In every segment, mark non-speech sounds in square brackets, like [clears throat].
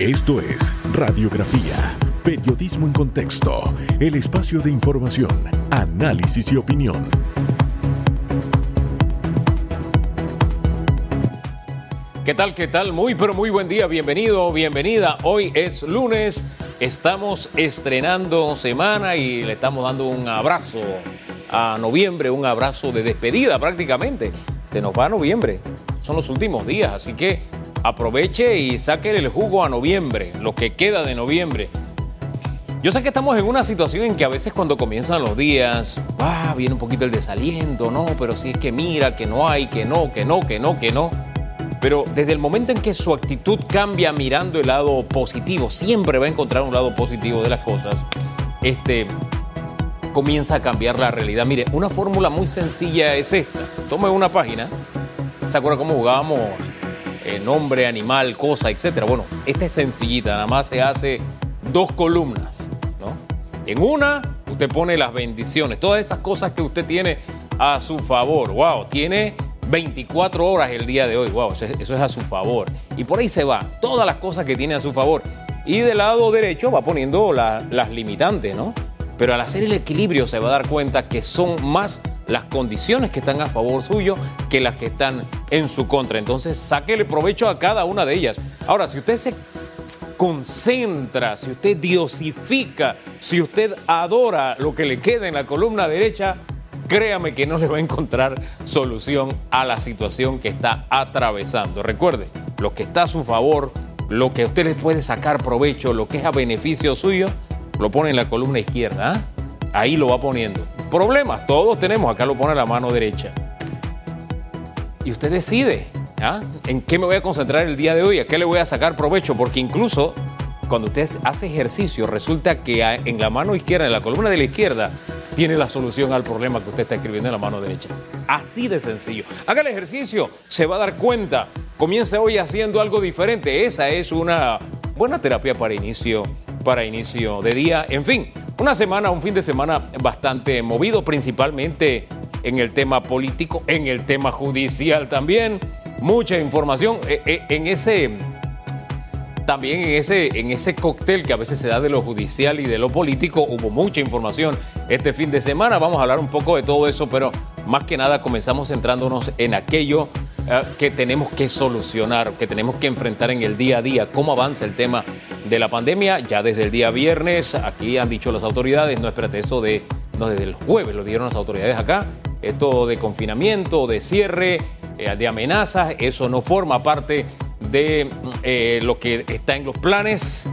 Esto es Radiografía, Periodismo en Contexto, el espacio de información, análisis y opinión. ¿Qué tal? ¿Qué tal? Muy, pero muy buen día. Bienvenido, bienvenida. Hoy es lunes. Estamos estrenando semana y le estamos dando un abrazo a noviembre, un abrazo de despedida prácticamente. Se nos va a noviembre. Son los últimos días, así que aproveche y saque el jugo a noviembre, lo que queda de noviembre. Yo sé que estamos en una situación en que a veces cuando comienzan los días, ah, viene un poquito el desaliento, no, pero si es que mira, que no hay, que no, que no, que no, que no. Pero desde el momento en que su actitud cambia mirando el lado positivo, siempre va a encontrar un lado positivo de las cosas, este, comienza a cambiar la realidad. Mire, una fórmula muy sencilla es esta. Tome una página. ¿Se acuerda cómo jugábamos eh, nombre, animal, cosa, etcétera. Bueno, esta es sencillita, nada más se hace dos columnas, ¿no? En una, usted pone las bendiciones, todas esas cosas que usted tiene a su favor. Wow, tiene 24 horas el día de hoy. Wow, eso es, a su favor. Y por ahí se va, todas las cosas que tiene a su favor. Y del lado derecho va poniendo las limitantes, ¿no? Pero al hacer el equilibrio se va a dar cuenta que son más las condiciones que están a favor suyo que las que están en su contra. Entonces, sáquele provecho a cada una de ellas. Ahora, si usted se concentra, si usted diosifica, si usted adora lo que le queda en la columna derecha, créame que no le va a encontrar solución a la situación que está atravesando. Recuerde, lo que está a su favor, lo que usted le puede sacar provecho, lo que es a beneficio suyo, lo pone en la columna izquierda. ¿ah? Ahí lo va poniendo problemas, todos tenemos, acá lo pone la mano derecha. Y usted decide, ¿ah? ¿En qué me voy a concentrar el día de hoy? ¿A qué le voy a sacar provecho? Porque incluso cuando usted hace ejercicio, resulta que en la mano izquierda, en la columna de la izquierda, tiene la solución al problema que usted está escribiendo en la mano derecha. Así de sencillo. Haga el ejercicio, se va a dar cuenta. Comience hoy haciendo algo diferente. Esa es una buena terapia para inicio, para inicio de día. En fin, una semana, un fin de semana bastante movido, principalmente en el tema político, en el tema judicial también. Mucha información eh, eh, en ese también en ese, en ese cóctel que a veces se da de lo judicial y de lo político, hubo mucha información este fin de semana. Vamos a hablar un poco de todo eso, pero más que nada comenzamos centrándonos en aquello eh, que tenemos que solucionar, que tenemos que enfrentar en el día a día, cómo avanza el tema de la pandemia. Ya desde el día viernes, aquí han dicho las autoridades, no espérate, eso de, no desde el jueves lo dieron las autoridades acá, esto de confinamiento, de cierre, eh, de amenazas, eso no forma parte de eh, lo que está en los planes.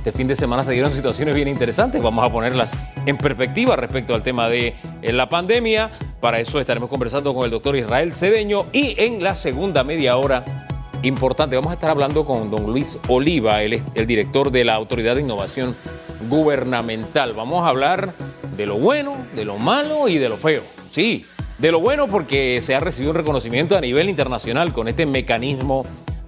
Este fin de semana se dieron situaciones bien interesantes, vamos a ponerlas en perspectiva respecto al tema de la pandemia. Para eso estaremos conversando con el doctor Israel Cedeño y en la segunda media hora importante. Vamos a estar hablando con don Luis Oliva, el, el director de la Autoridad de Innovación Gubernamental. Vamos a hablar de lo bueno, de lo malo y de lo feo. Sí, de lo bueno porque se ha recibido un reconocimiento a nivel internacional con este mecanismo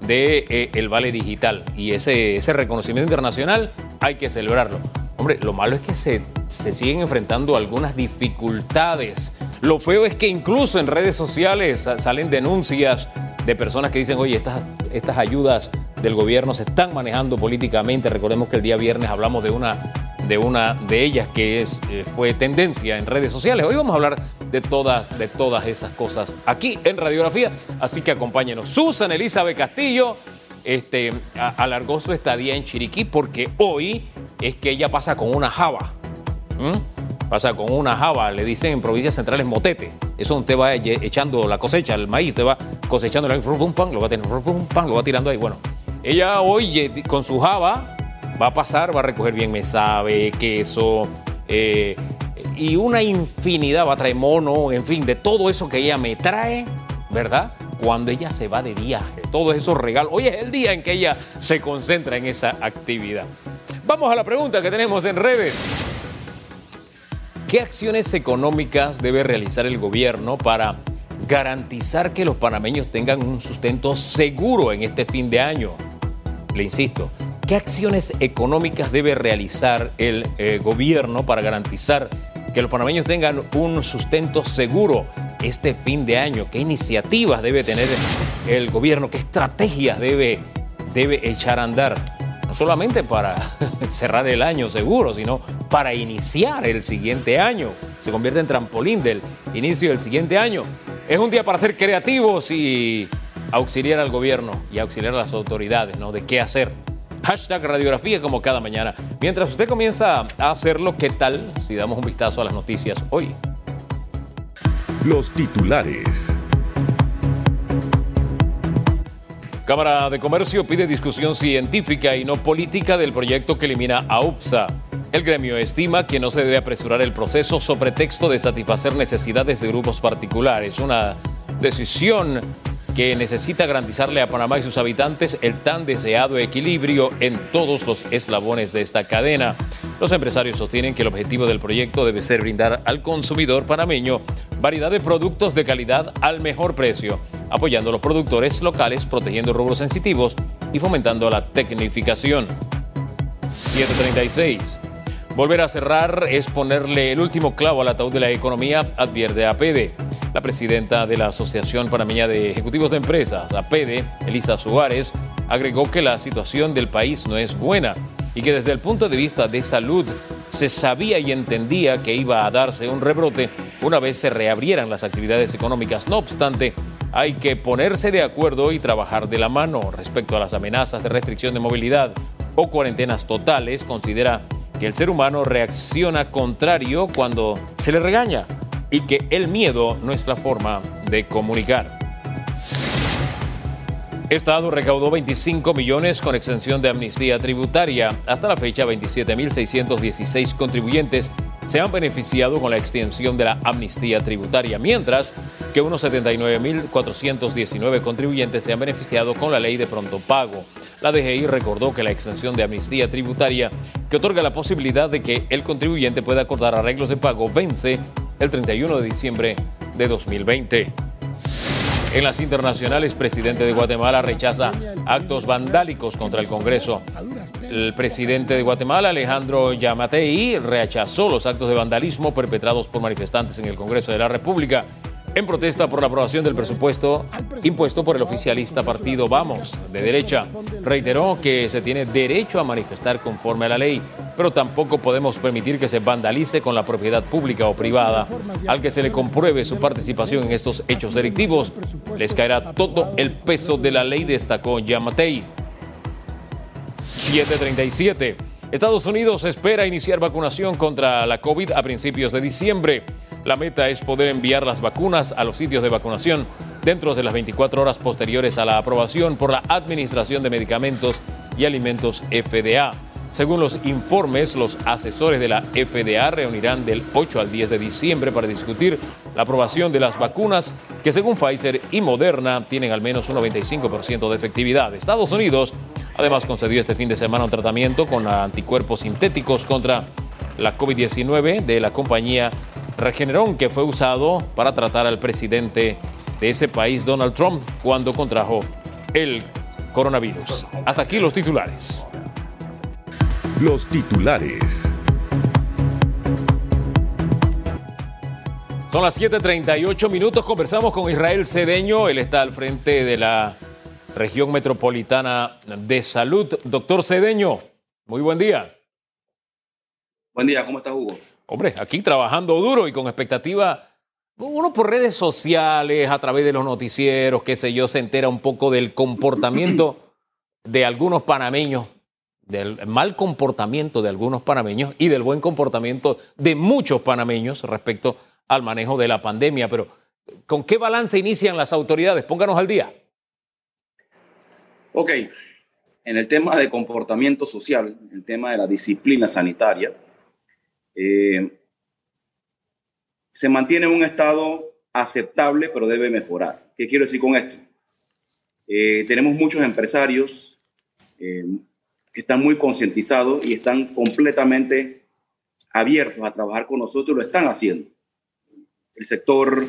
de eh, el Vale Digital. Y ese, ese reconocimiento internacional hay que celebrarlo. Hombre, lo malo es que se, se siguen enfrentando algunas dificultades. Lo feo es que incluso en redes sociales salen denuncias de personas que dicen, oye, estas, estas ayudas del gobierno se están manejando políticamente. Recordemos que el día viernes hablamos de una de, una de ellas que es, eh, fue tendencia en redes sociales. Hoy vamos a hablar de todas, de todas esas cosas aquí en Radiografía, así que acompáñenos. Susan Elizabeth Castillo este, alargó su estadía en Chiriquí porque hoy es que ella pasa con una java pasa con una java, le dicen en provincias centrales motete. Eso usted va echando la cosecha, el maíz, usted va cosechando el pan, lo va, pan, lo va tirando ahí. Bueno, ella hoy con su java va a pasar, va a recoger bien mesabe, queso, eh, y una infinidad, va a traer mono, en fin, de todo eso que ella me trae, ¿verdad? Cuando ella se va de viaje, todos esos regalos. Hoy es el día en que ella se concentra en esa actividad. Vamos a la pregunta que tenemos en redes. ¿Qué acciones económicas debe realizar el gobierno para garantizar que los panameños tengan un sustento seguro en este fin de año? Le insisto, ¿qué acciones económicas debe realizar el eh, gobierno para garantizar que los panameños tengan un sustento seguro este fin de año? ¿Qué iniciativas debe tener el gobierno? ¿Qué estrategias debe, debe echar a andar? no solamente para [laughs] cerrar el año seguro, sino para iniciar el siguiente año. Se convierte en trampolín del inicio del siguiente año. Es un día para ser creativos y auxiliar al gobierno y auxiliar a las autoridades, ¿no? De qué hacer. Hashtag radiografía como cada mañana. Mientras usted comienza a hacerlo, ¿qué tal si damos un vistazo a las noticias hoy? Los titulares. Cámara de Comercio pide discusión científica y no política del proyecto que elimina a UPSA. El gremio estima que no se debe apresurar el proceso sobre texto de satisfacer necesidades de grupos particulares. Una decisión que necesita garantizarle a Panamá y sus habitantes el tan deseado equilibrio en todos los eslabones de esta cadena. Los empresarios sostienen que el objetivo del proyecto debe ser brindar al consumidor panameño variedad de productos de calidad al mejor precio apoyando a los productores locales, protegiendo rubros sensitivos y fomentando la tecnificación. 736. Volver a cerrar es ponerle el último clavo al ataúd de la economía, advierte APD. La presidenta de la Asociación Panameña de Ejecutivos de Empresas, APD, Elisa Suárez, agregó que la situación del país no es buena y que desde el punto de vista de salud se sabía y entendía que iba a darse un rebrote una vez se reabrieran las actividades económicas. No obstante, hay que ponerse de acuerdo y trabajar de la mano respecto a las amenazas de restricción de movilidad o cuarentenas totales. Considera que el ser humano reacciona contrario cuando se le regaña y que el miedo no es la forma de comunicar. Estado recaudó 25 millones con exención de amnistía tributaria. Hasta la fecha, 27.616 contribuyentes se han beneficiado con la extensión de la amnistía tributaria, mientras que unos 79.419 contribuyentes se han beneficiado con la ley de pronto pago. La DGI recordó que la extensión de amnistía tributaria, que otorga la posibilidad de que el contribuyente pueda acordar arreglos de pago, vence el 31 de diciembre de 2020. En las internacionales, presidente de Guatemala rechaza actos vandálicos contra el Congreso. El presidente de Guatemala, Alejandro Yamatei, rechazó los actos de vandalismo perpetrados por manifestantes en el Congreso de la República en protesta por la aprobación del presupuesto impuesto por el oficialista partido Vamos de derecha. Reiteró que se tiene derecho a manifestar conforme a la ley, pero tampoco podemos permitir que se vandalice con la propiedad pública o privada. Al que se le compruebe su participación en estos hechos delictivos, les caerá todo el peso de la ley, destacó Yamatei. 737. Estados Unidos espera iniciar vacunación contra la COVID a principios de diciembre. La meta es poder enviar las vacunas a los sitios de vacunación dentro de las 24 horas posteriores a la aprobación por la Administración de Medicamentos y Alimentos FDA. Según los informes, los asesores de la FDA reunirán del 8 al 10 de diciembre para discutir la aprobación de las vacunas que según Pfizer y Moderna tienen al menos un 95% de efectividad. Estados Unidos además concedió este fin de semana un tratamiento con anticuerpos sintéticos contra la COVID-19 de la compañía Regeneron, que fue usado para tratar al presidente de ese país, Donald Trump, cuando contrajo el coronavirus. Hasta aquí los titulares. Los titulares. Son las 7:38 minutos. Conversamos con Israel Cedeño. Él está al frente de la región metropolitana de salud. Doctor Cedeño, muy buen día. Buen día, ¿cómo estás, Hugo? Hombre, aquí trabajando duro y con expectativa. Uno por redes sociales, a través de los noticieros, qué sé yo, se entera un poco del comportamiento de algunos panameños, del mal comportamiento de algunos panameños y del buen comportamiento de muchos panameños respecto al manejo de la pandemia. Pero, ¿con qué balance inician las autoridades? Pónganos al día. Ok, en el tema de comportamiento social, el tema de la disciplina sanitaria, eh, se mantiene en un estado aceptable, pero debe mejorar. ¿Qué quiero decir con esto? Eh, tenemos muchos empresarios eh, que están muy concientizados y están completamente abiertos a trabajar con nosotros, lo están haciendo. El sector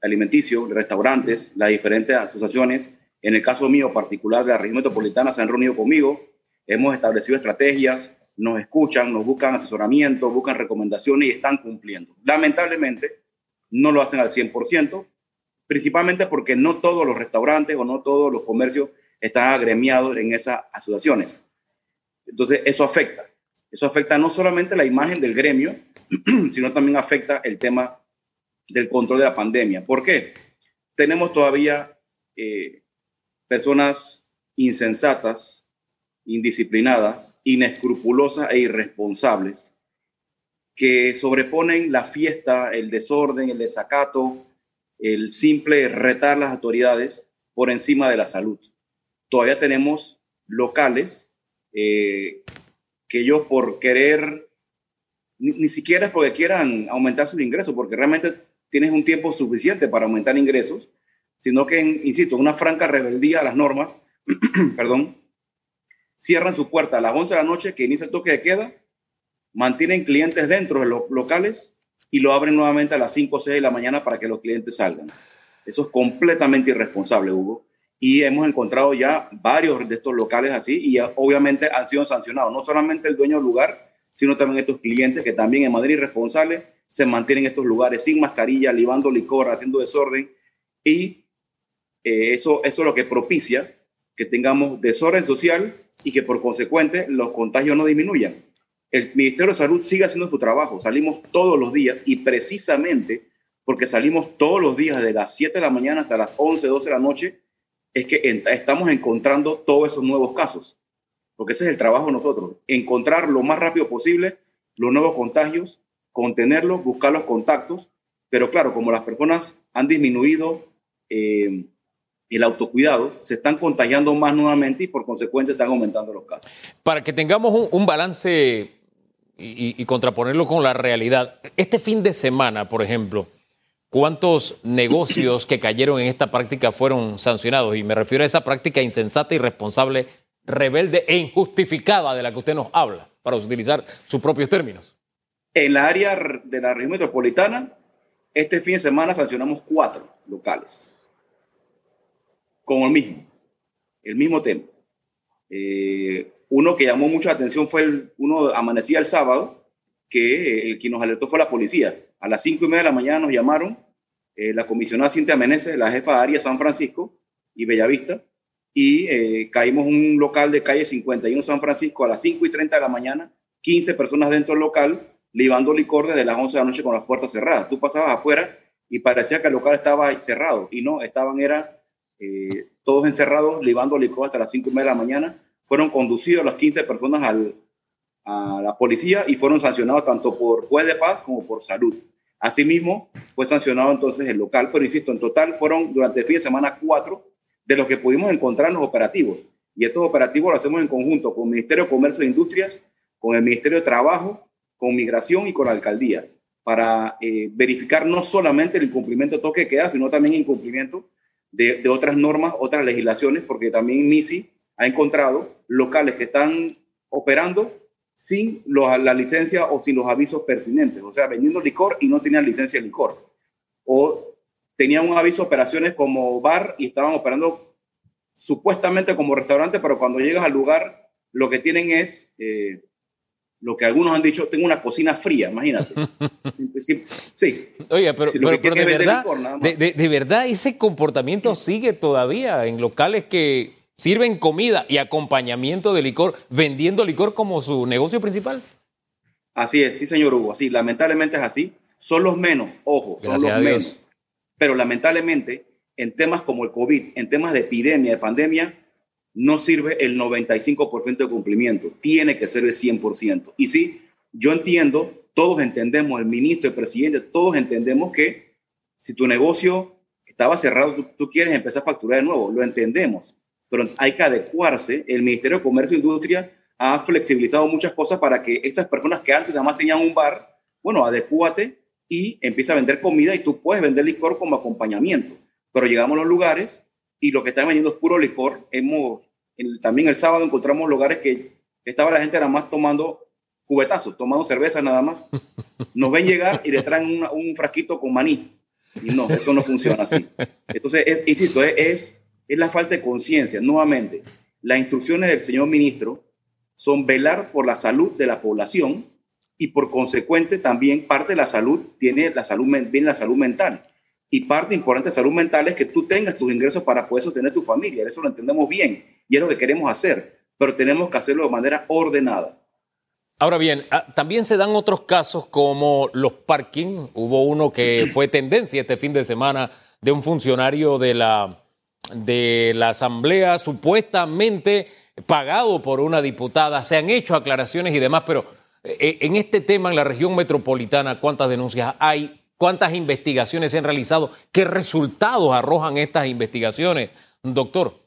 alimenticio, restaurantes, las diferentes asociaciones, en el caso mío particular de la región metropolitana, se han reunido conmigo, hemos establecido estrategias, nos escuchan, nos buscan asesoramiento, buscan recomendaciones y están cumpliendo. Lamentablemente, no lo hacen al 100%, principalmente porque no todos los restaurantes o no todos los comercios están agremiados en esas asociaciones. Entonces, eso afecta. Eso afecta no solamente la imagen del gremio, [clears throat] sino también afecta el tema del control de la pandemia. ¿Por qué? Tenemos todavía eh, personas insensatas, indisciplinadas, inescrupulosas e irresponsables que sobreponen la fiesta, el desorden, el desacato, el simple retar las autoridades por encima de la salud. Todavía tenemos locales eh, que ellos por querer, ni, siquiera es porque quieran aumentar sus ingresos, porque realmente tienes un tiempo suficiente para aumentar ingresos, sino que, insisto, una franca rebeldía a las normas, [clears throat] perdón, cierran su puerta a las 11 de la noche que inicia el toque de queda, mantienen clientes dentro de los locales y lo abren nuevamente a las 5 o 6 de la mañana para que los clientes salgan. Eso es completamente irresponsable, Hugo. Y hemos encontrado ya varios de estos locales así y obviamente han sido sancionados. No solamente el dueño del lugar, sino también estos clientes que también en manera irresponsable se mantienen en estos lugares sin mascarilla, libando licor, haciendo desorden. Y eh, eso, eso es lo que propicia que tengamos desorden social y que por consecuente los contagios no disminuyan. El Ministerio de Salud sigue haciendo su trabajo. Salimos todos los días y precisamente porque salimos todos los días de las 7 de la mañana hasta las 11, 12 de la noche, es que estamos encontrando todos esos nuevos casos. Porque ese es el trabajo de nosotros, encontrar lo más rápido posible los nuevos contagios, contenerlos, buscar los contactos, pero claro, como las personas han disminuido eh, el autocuidado, se están contagiando más nuevamente y por consecuente están aumentando los casos. Para que tengamos un, balance y, y, contraponerlo con la realidad, este fin de semana, por ejemplo, ¿Cuántos negocios que cayeron en esta práctica fueron sancionados? Y me refiero a esa práctica insensata, irresponsable, rebelde e injustificada de la que usted nos habla, para utilizar sus propios términos. En la área de la región metropolitana, este fin de semana sancionamos cuatro locales con el mismo, el mismo tema. Eh, uno que llamó mucha atención fue el, uno amanecía el sábado, que el que nos alertó fue la policía. A las cinco y media de la mañana nos llamaron eh, la comisionada Cintia Meneses, la jefa de área San Francisco y Bellavista, y eh, caímos en un local de calle 51 San Francisco a las 5 y 30 de la mañana, 15 personas dentro del local, libando licor desde las 11 de la noche con las puertas cerradas. Tú pasabas afuera y parecía que el local estaba cerrado, y no, estaban, era eh, todos encerrados, libando licor hasta las 5 y media de la mañana. Fueron conducidos las 15 personas a la policía y fueron sancionados tanto por juez de paz como por salud. Asimismo, fue sancionado entonces el local, pero insisto, en total fueron durante el fin de semana cuatro de los que pudimos encontrar en los operativos. Y estos operativos los hacemos en conjunto con el Ministerio de Comercio e Industrias, con el Ministerio de Trabajo, con Migración y con la Alcaldía, para eh, verificar no solamente el incumplimiento toque de queda, sino también el incumplimiento de, otras normas, otras legislaciones, porque también MISI ha encontrado locales que están operando sin la licencia o sin los avisos pertinentes, o sea, vendiendo licor y no tenían licencia de licor. O tenían un aviso de operaciones como bar y estaban operando supuestamente como restaurante, pero cuando llegas al lugar lo que tienen es eh, lo que algunos han dicho, tengo una cocina fría, imagínate. [laughs] sí. Oye, pero, de, verdad, de verdad ese comportamiento sigue todavía en locales que sirven comida y acompañamiento de licor, vendiendo licor como su negocio principal. Así es, sí, señor Hugo, así, lamentablemente es así. Son los menos, ojo, son los menos. Pero lamentablemente, en temas como el COVID, en temas de epidemia, de pandemia, no sirve el 95% de cumplimiento, tiene que ser el 100%. Y sí, yo entiendo, todos entendemos, el ministro, el presidente, todos entendemos que si tu negocio estaba cerrado, tú, quieres empezar a facturar de nuevo, lo entendemos pero hay que adecuarse. El Ministerio de Comercio e Industria ha flexibilizado muchas cosas para que esas personas que antes nada más tenían un bar, bueno, adecúate y empieza a vender comida y tú puedes vender licor como acompañamiento. Pero llegamos a los lugares y lo que están vendiendo es puro licor. Hemos, también el sábado encontramos lugares que estaba la gente nada más tomando cubetazos, tomando cerveza nada más. Nos ven llegar y le traen un frasquito con maní. Y no, eso no funciona así. Entonces, insisto, es es la falta de conciencia. Nuevamente, las instrucciones del señor ministro son velar por la salud de la población y por consecuente también parte de la salud tiene la salud, viene la salud mental. Y parte importante de salud mental es que tú tengas tus ingresos para poder sostener tu familia. Eso lo entendemos bien y es lo que queremos hacer. pero tenemos que hacerlo de manera ordenada. Ahora bien, ah, también se dan otros casos como los parking. Hubo uno que [clears throat] fue tendencia este fin de semana de un funcionario de la, de la Asamblea supuestamente pagado por una diputada. Se han hecho aclaraciones y demás, pero eh, en este tema en la región metropolitana, ¿cuántas denuncias hay? ¿Cuántas investigaciones se han realizado? ¿Qué resultados arrojan estas investigaciones, doctor?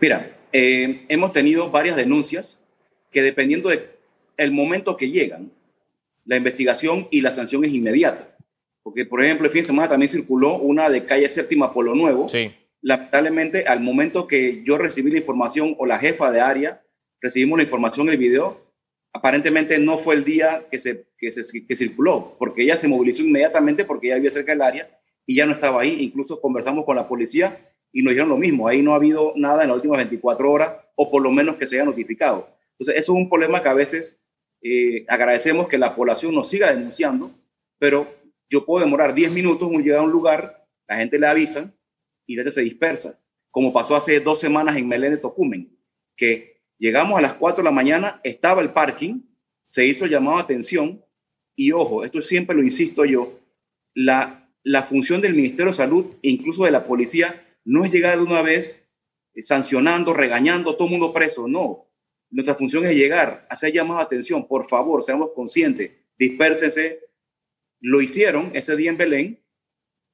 Mira, eh, hemos tenido varias denuncias que dependiendo del el momento que llegan, la investigación y la sanción es inmediata. Porque, por ejemplo, el fin de semana también circuló una de calle séptima Polo Nuevo. Sí. Lamentablemente, al momento que yo recibí la información o la jefa de área, recibimos la información en el video, aparentemente no fue el día que se, que se que circuló, porque ella se movilizó inmediatamente porque ella vivía cerca del área y ya no estaba ahí. Incluso conversamos con la policía y nos dijeron lo mismo, ahí no ha habido nada en las últimas 24 horas o por lo menos que se haya notificado. Entonces, eso es un problema que a veces eh, agradecemos que la población nos siga denunciando, pero yo puedo demorar 10 minutos en llegar a un lugar, la gente le avisa y la gente se dispersa, como pasó hace dos semanas en Melén de Tocumen, que llegamos a las 4 de la mañana, estaba el parking, se hizo llamado a atención y ojo, esto siempre lo insisto yo, la, la función del Ministerio de Salud incluso de la policía no es llegar de una vez eh, sancionando, regañando, todo el mundo preso, no. Nuestra función es llegar, hacer llamados de atención, por favor, seamos conscientes, dispersense. Lo hicieron ese día en Belén,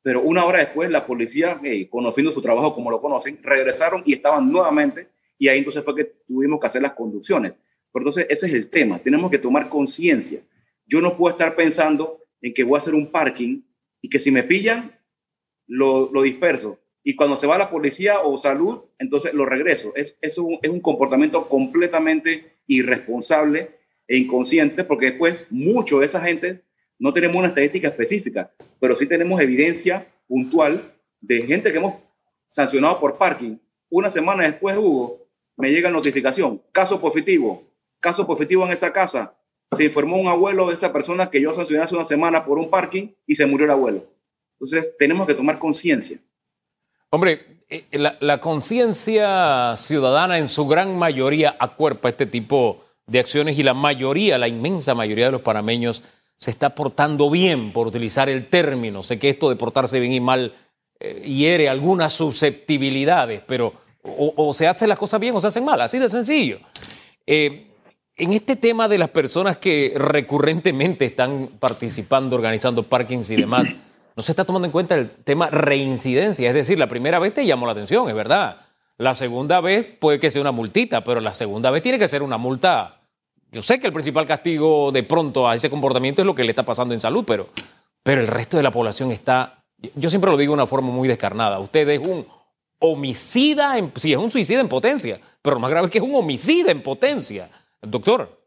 pero una hora después la policía, conociendo su trabajo como lo conocen, regresaron y estaban nuevamente y ahí entonces fue que tuvimos que hacer las conducciones. Pero entonces ese es el tema, tenemos que tomar conciencia. Yo no puedo estar pensando en que voy a hacer un parking y que si me pillan, lo, lo disperso y cuando se va la policía o salud, entonces lo regreso. Es, es, un, es un comportamiento completamente irresponsable e inconsciente porque después mucho de esa gente no tenemos una estadística específica, pero sí tenemos evidencia puntual de gente que hemos sancionado por parking. Una semana después, Hugo, me llega notificación, caso positivo, caso positivo en esa casa. Se informó un abuelo de esa persona que yo sancioné hace una semana por un parking y se murió el abuelo. Entonces, tenemos que tomar conciencia. Hombre, eh, la, conciencia ciudadana en su gran mayoría acuerpa este tipo de acciones y la mayoría, la inmensa mayoría de los panameños se está portando bien, por utilizar el término. Sé que esto de portarse bien y mal eh, hiere algunas susceptibilidades, pero o, se hacen las cosas bien o se hacen mal, así de sencillo. Eh, en este tema de las personas que recurrentemente están participando, organizando parkings y demás, no se está tomando en cuenta el tema reincidencia. Es decir, la primera vez te llamó la atención, es verdad. La segunda vez puede que sea una multita, pero la segunda vez tiene que ser una multa. Yo sé que el principal castigo de pronto a ese comportamiento es lo que le está pasando en salud, pero, pero el resto de la población está, yo siempre lo digo de una forma muy descarnada. Usted es un homicida, en, sí, es un suicida en potencia, pero lo más grave es que es un homicida en potencia. Doctor.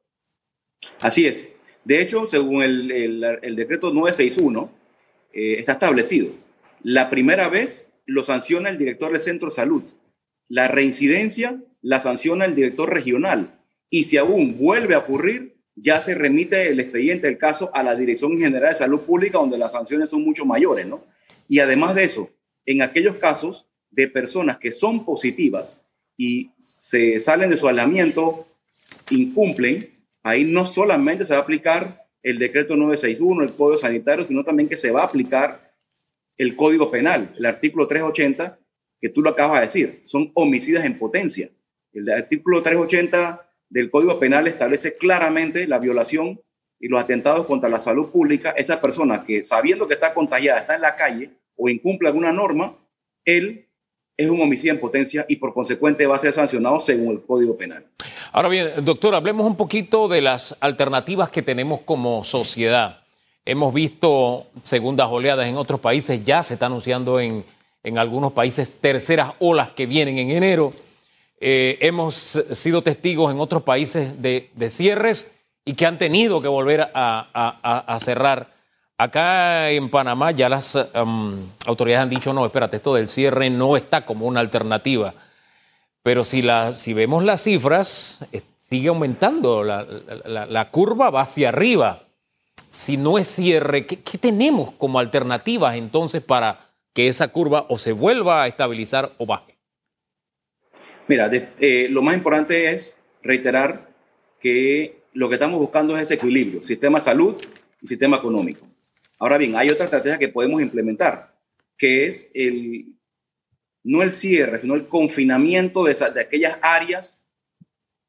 Así es. De hecho, según el decreto 961, eh, está establecido. La primera vez lo sanciona el director del centro de salud. La reincidencia la sanciona el director regional. Y si aún vuelve a ocurrir, ya se remite el expediente del caso a la Dirección General de Salud Pública, donde las sanciones son mucho mayores, ¿no? Y además de eso, en aquellos casos de personas que son positivas y se salen de su aislamiento, incumplen, ahí no solamente se va a aplicar el decreto 961, el código sanitario, sino también que se va a aplicar el código penal, el artículo 380, que tú lo acabas de decir, son homicidas en potencia. El artículo 380 del código penal establece claramente la violación y los atentados contra la salud pública. Esa persona que sabiendo que está contagiada está en la calle o incumple alguna norma, él es un homicidio en potencia y por consecuente va a ser sancionado según el Código Penal. Ahora bien, doctor, hablemos un poquito de las alternativas que tenemos como sociedad. Hemos visto segundas oleadas en otros países, ya se está anunciando en, en algunos países terceras olas que vienen en enero. Eh, hemos sido testigos en otros países de, de, cierres y que han tenido que volver a, a, a cerrar. Acá en Panamá ya las um, autoridades han dicho, no, espérate, esto del cierre no está como una alternativa. Pero si, vemos las cifras, sigue aumentando, la, curva va hacia arriba. Si no es cierre, ¿qué, ¿qué, tenemos como alternativas entonces para que esa curva o se vuelva a estabilizar o baje? Mira, eh, lo más importante es reiterar que lo que estamos buscando es ese equilibrio, sistema salud y sistema económico. Ahora bien, hay otra estrategia que podemos implementar, que es el, no el cierre, sino el confinamiento de, de aquellas áreas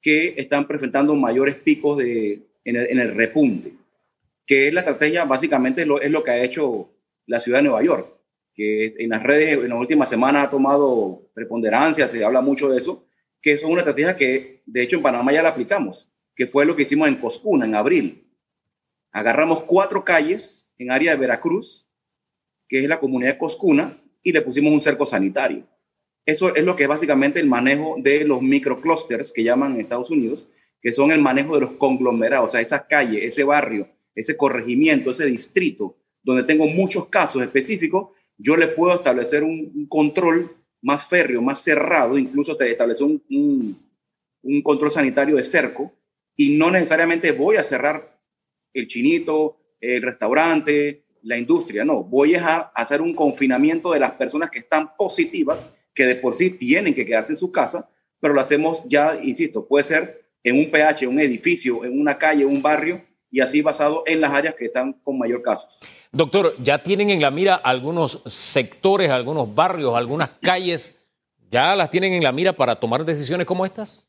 que están presentando mayores picos de, en, el, repunte, que es la estrategia, básicamente lo, es lo que ha hecho la ciudad de Nueva York, que en las redes en las últimas semanas ha tomado preponderancia, se habla mucho de eso, que es una estrategia que de hecho en Panamá ya la aplicamos, que fue lo que hicimos en Coscuna en abril. Agarramos cuatro calles en área de Veracruz, que es la comunidad de Coscuna, y le pusimos un cerco sanitario. Eso es lo que es básicamente el manejo de los microclusters que llaman en Estados Unidos, que son el manejo de los conglomerados, o sea, esa calle, ese barrio, ese corregimiento, ese distrito, donde tengo muchos casos específicos, yo le puedo establecer un, control más férreo, más cerrado, incluso te establecer un, un, control sanitario de cerco, y no necesariamente voy a cerrar el chinito, el restaurante, la industria, no, voy a hacer un confinamiento de las personas que están positivas que de por sí tienen que quedarse en su casa, pero lo hacemos ya, insisto, puede ser en un PH, un edificio, en una calle, un barrio, y así basado en las áreas que están con mayor casos. Doctor, ¿ya tienen en la mira algunos sectores, algunos barrios, algunas calles? ¿Ya las tienen en la mira para tomar decisiones como estas?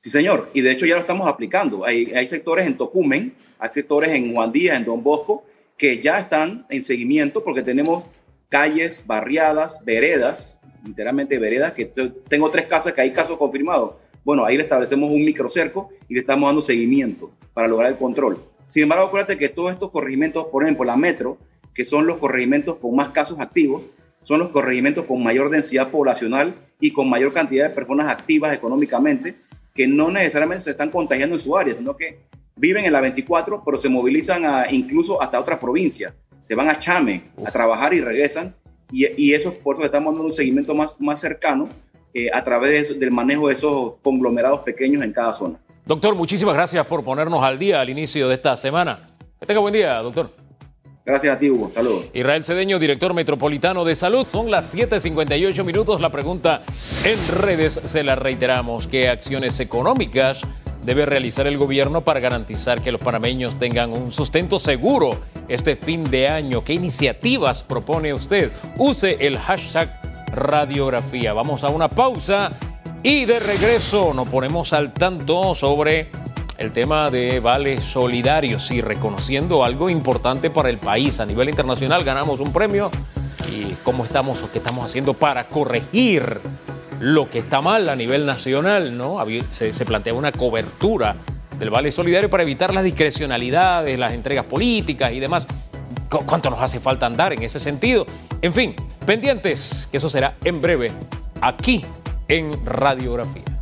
Sí, señor, y de hecho ya lo estamos aplicando. Hay, sectores en Tocumen, hay sectores en Juandía, en Don Bosco, que ya están en seguimiento porque tenemos calles, barriadas, veredas, literalmente veredas, que tengo tres casas que hay casos confirmados. Bueno, ahí le establecemos un microcerco y le estamos dando seguimiento para lograr el control. Sin embargo, acuérdate que todos estos corregimientos, por ejemplo, la metro, que son los corregimientos con más casos activos, son los corregimientos con mayor densidad poblacional y con mayor cantidad de personas activas económicamente, que no necesariamente se están contagiando en su área, sino que viven en la 24, pero se movilizan a, incluso hasta otras provincias. Se van a Chame a trabajar y regresan y, eso, por eso estamos dando un seguimiento más, más cercano eh, a través del manejo de esos conglomerados pequeños en cada zona. Doctor, muchísimas gracias por ponernos al día al inicio de esta semana. Que tenga buen día, doctor. Gracias a ti, Hugo. Saludos. Israel Cedeño, director metropolitano de salud. Son las 7:58 minutos. La pregunta en redes se la reiteramos. ¿Qué acciones económicas debe realizar el gobierno para garantizar que los panameños tengan un sustento seguro este fin de año? ¿Qué iniciativas propone usted? Use el hashtag radiografía. Vamos a una pausa y de regreso nos ponemos al tanto sobre el tema de vales solidarios y reconociendo algo importante para el país. A nivel internacional ganamos un premio y cómo estamos o qué estamos haciendo para corregir lo que está mal a nivel nacional, ¿no? Se, plantea una cobertura del Vale Solidario para evitar las discrecionalidades, las entregas políticas y demás. ¿Cuánto nos hace falta andar en ese sentido? En fin, pendientes, que eso será en breve aquí en Radiografía.